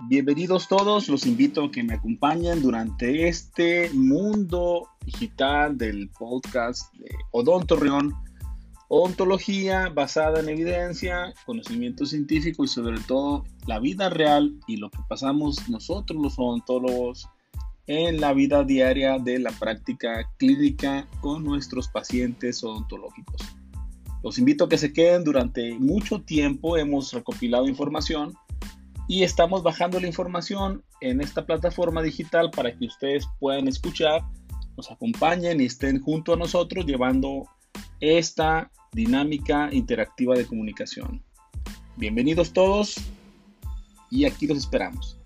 Bienvenidos todos, los invito a que me acompañen durante este mundo digital del podcast de Odonto Rion, Odontología basada en evidencia, conocimiento científico y sobre todo la vida real y lo que pasamos nosotros los odontólogos en la vida diaria de la práctica clínica con nuestros pacientes odontológicos. Los invito a que se queden durante mucho tiempo, hemos recopilado información y estamos bajando la información en esta plataforma digital para que ustedes puedan escuchar, nos acompañen y estén junto a nosotros llevando esta dinámica interactiva de comunicación. Bienvenidos todos y aquí los esperamos.